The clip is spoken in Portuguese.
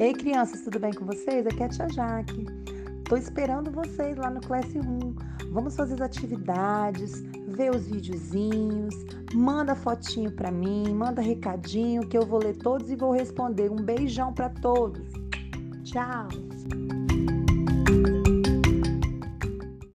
Ei, crianças, tudo bem com vocês? Aqui é a Tia Jaque. Tô esperando vocês lá no Classroom. Vamos fazer as atividades, ver os videozinhos, manda fotinho para mim, manda recadinho que eu vou ler todos e vou responder. Um beijão para todos. Tchau.